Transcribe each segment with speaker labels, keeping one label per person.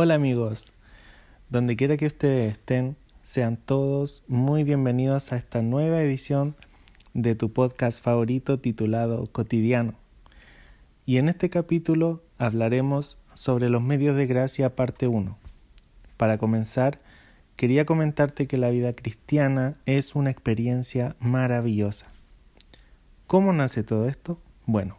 Speaker 1: Hola amigos, donde quiera que ustedes estén, sean todos muy bienvenidos a esta nueva edición de tu podcast favorito titulado Cotidiano. Y en este capítulo hablaremos sobre los medios de gracia parte 1. Para comenzar, quería comentarte que la vida cristiana es una experiencia maravillosa. ¿Cómo nace todo esto? Bueno,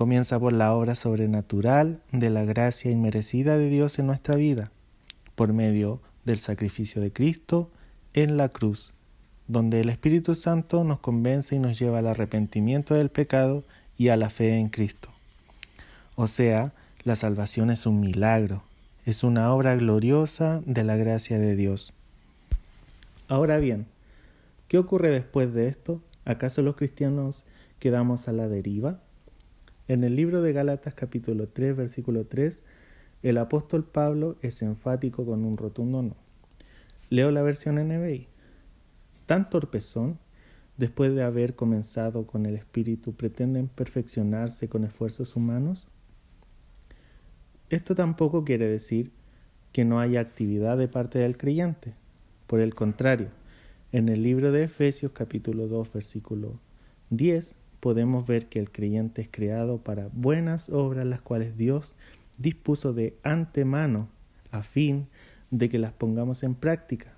Speaker 1: comienza por la obra sobrenatural de la gracia inmerecida de Dios en nuestra vida, por medio del sacrificio de Cristo en la cruz, donde el Espíritu Santo nos convence y nos lleva al arrepentimiento del pecado y a la fe en Cristo. O sea, la salvación es un milagro, es una obra gloriosa de la gracia de Dios. Ahora bien, ¿qué ocurre después de esto? ¿Acaso los cristianos quedamos a la deriva? En el libro de Gálatas capítulo 3 versículo 3, el apóstol Pablo es enfático con un rotundo no. Leo la versión NBI. Tan torpezón, después de haber comenzado con el Espíritu, pretenden perfeccionarse con esfuerzos humanos. Esto tampoco quiere decir que no haya actividad de parte del creyente. Por el contrario, en el libro de Efesios capítulo 2 versículo 10 podemos ver que el creyente es creado para buenas obras las cuales Dios dispuso de antemano a fin de que las pongamos en práctica.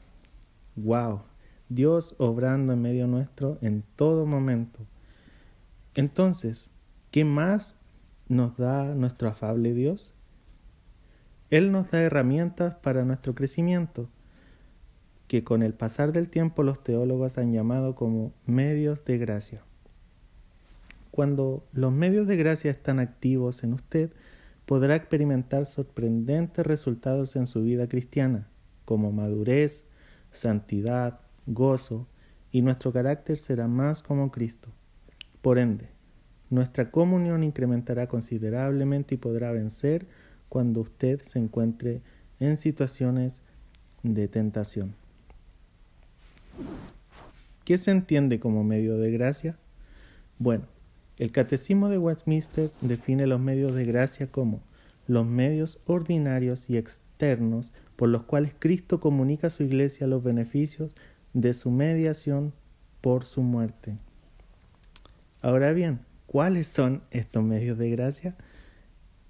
Speaker 1: ¡Wow! Dios obrando en medio nuestro en todo momento. Entonces, ¿qué más nos da nuestro afable Dios? Él nos da herramientas para nuestro crecimiento, que con el pasar del tiempo los teólogos han llamado como medios de gracia. Cuando los medios de gracia están activos en usted, podrá experimentar sorprendentes resultados en su vida cristiana, como madurez, santidad, gozo, y nuestro carácter será más como Cristo. Por ende, nuestra comunión incrementará considerablemente y podrá vencer cuando usted se encuentre en situaciones de tentación. ¿Qué se entiende como medio de gracia? Bueno, el Catecismo de Westminster define los medios de gracia como los medios ordinarios y externos por los cuales Cristo comunica a su iglesia los beneficios de su mediación por su muerte. Ahora bien, ¿cuáles son estos medios de gracia?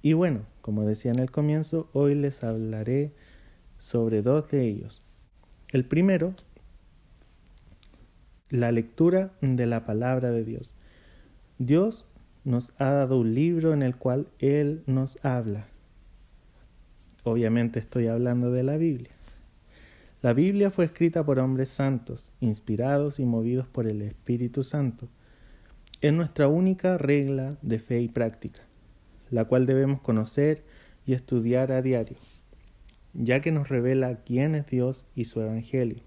Speaker 1: Y bueno, como decía en el comienzo, hoy les hablaré sobre dos de ellos. El primero, la lectura de la palabra de Dios. Dios nos ha dado un libro en el cual Él nos habla. Obviamente estoy hablando de la Biblia. La Biblia fue escrita por hombres santos, inspirados y movidos por el Espíritu Santo. Es nuestra única regla de fe y práctica, la cual debemos conocer y estudiar a diario, ya que nos revela quién es Dios y su Evangelio.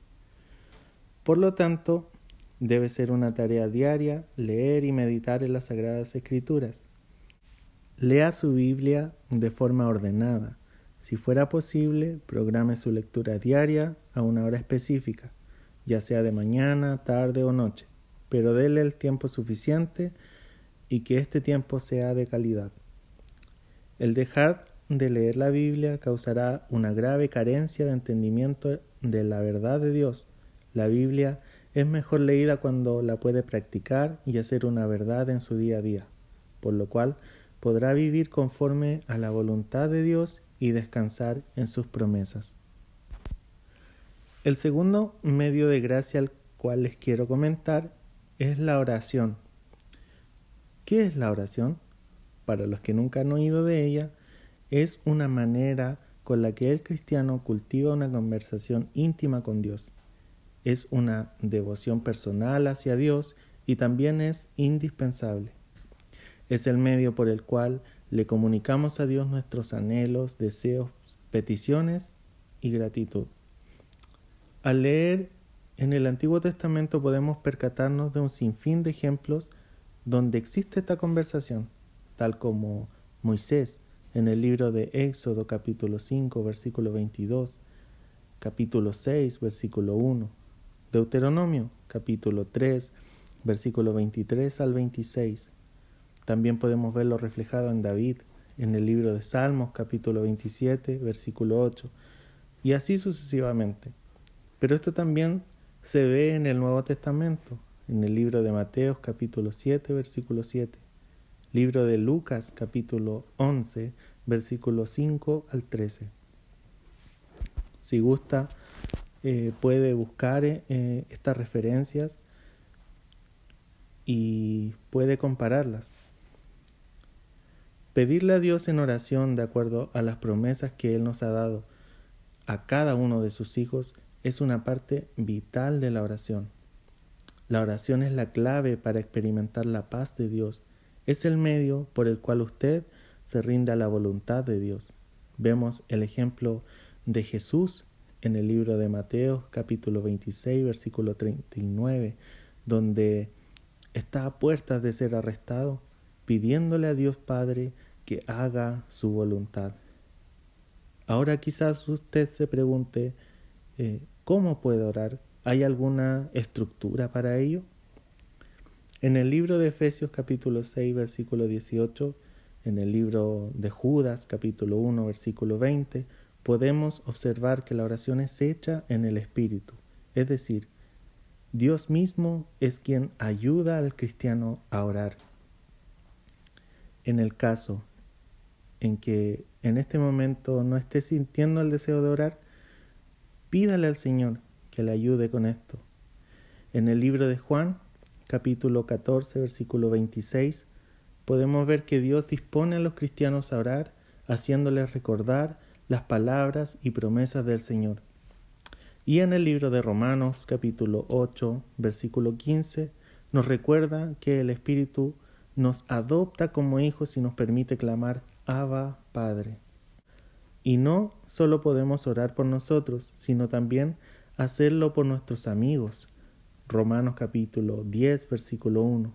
Speaker 1: Por lo tanto, Debe ser una tarea diaria leer y meditar en las Sagradas Escrituras. Lea su Biblia de forma ordenada. Si fuera posible, programe su lectura diaria a una hora específica, ya sea de mañana, tarde o noche, pero déle el tiempo suficiente y que este tiempo sea de calidad. El dejar de leer la Biblia causará una grave carencia de entendimiento de la verdad de Dios. La Biblia es mejor leída cuando la puede practicar y hacer una verdad en su día a día, por lo cual podrá vivir conforme a la voluntad de Dios y descansar en sus promesas. El segundo medio de gracia al cual les quiero comentar es la oración. ¿Qué es la oración? Para los que nunca han oído de ella, es una manera con la que el cristiano cultiva una conversación íntima con Dios es una devoción personal hacia Dios y también es indispensable. Es el medio por el cual le comunicamos a Dios nuestros anhelos, deseos, peticiones y gratitud. Al leer en el Antiguo Testamento podemos percatarnos de un sinfín de ejemplos donde existe esta conversación, tal como Moisés en el libro de Éxodo capítulo 5 versículo 22, capítulo 6 versículo 1, Deuteronomio capítulo 3, versículo 23 al 26. También podemos verlo reflejado en David en el libro de Salmos capítulo 27 versículo 8 y así sucesivamente. Pero esto también se ve en el Nuevo Testamento, en el libro de Mateos capítulo 7 versículo 7, libro de Lucas capítulo 11 versículo 5 al 13. Si gusta, eh, puede buscar eh, estas referencias y puede compararlas. Pedirle a Dios en oración de acuerdo a las promesas que Él nos ha dado a cada uno de sus hijos es una parte vital de la oración. La oración es la clave para experimentar la paz de Dios. Es el medio por el cual usted se rinde a la voluntad de Dios. Vemos el ejemplo de Jesús en el libro de Mateo capítulo 26 versículo 39, donde está a puertas de ser arrestado, pidiéndole a Dios Padre que haga su voluntad. Ahora quizás usted se pregunte, eh, ¿cómo puede orar? ¿Hay alguna estructura para ello? En el libro de Efesios capítulo 6 versículo 18, en el libro de Judas capítulo 1 versículo 20, podemos observar que la oración es hecha en el Espíritu, es decir, Dios mismo es quien ayuda al cristiano a orar. En el caso en que en este momento no esté sintiendo el deseo de orar, pídale al Señor que le ayude con esto. En el libro de Juan, capítulo 14, versículo 26, podemos ver que Dios dispone a los cristianos a orar, haciéndoles recordar las palabras y promesas del Señor. Y en el libro de Romanos capítulo 8 versículo 15 nos recuerda que el Espíritu nos adopta como hijos y nos permite clamar Abba Padre. Y no solo podemos orar por nosotros, sino también hacerlo por nuestros amigos. Romanos capítulo 10 versículo 1.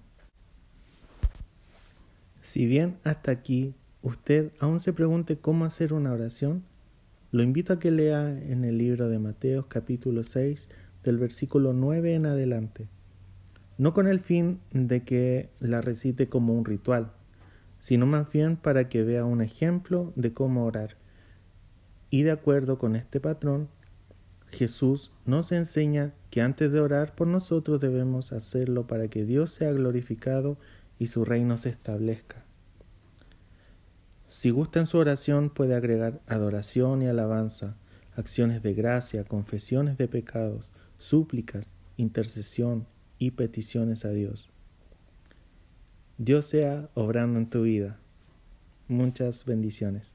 Speaker 1: Si bien hasta aquí usted aún se pregunte cómo hacer una oración, lo invito a que lea en el libro de Mateo capítulo 6 del versículo 9 en adelante, no con el fin de que la recite como un ritual, sino más bien para que vea un ejemplo de cómo orar. Y de acuerdo con este patrón, Jesús nos enseña que antes de orar por nosotros debemos hacerlo para que Dios sea glorificado y su reino se establezca. Si gusta en su oración puede agregar adoración y alabanza, acciones de gracia, confesiones de pecados, súplicas, intercesión y peticiones a Dios. Dios sea obrando en tu vida. Muchas bendiciones.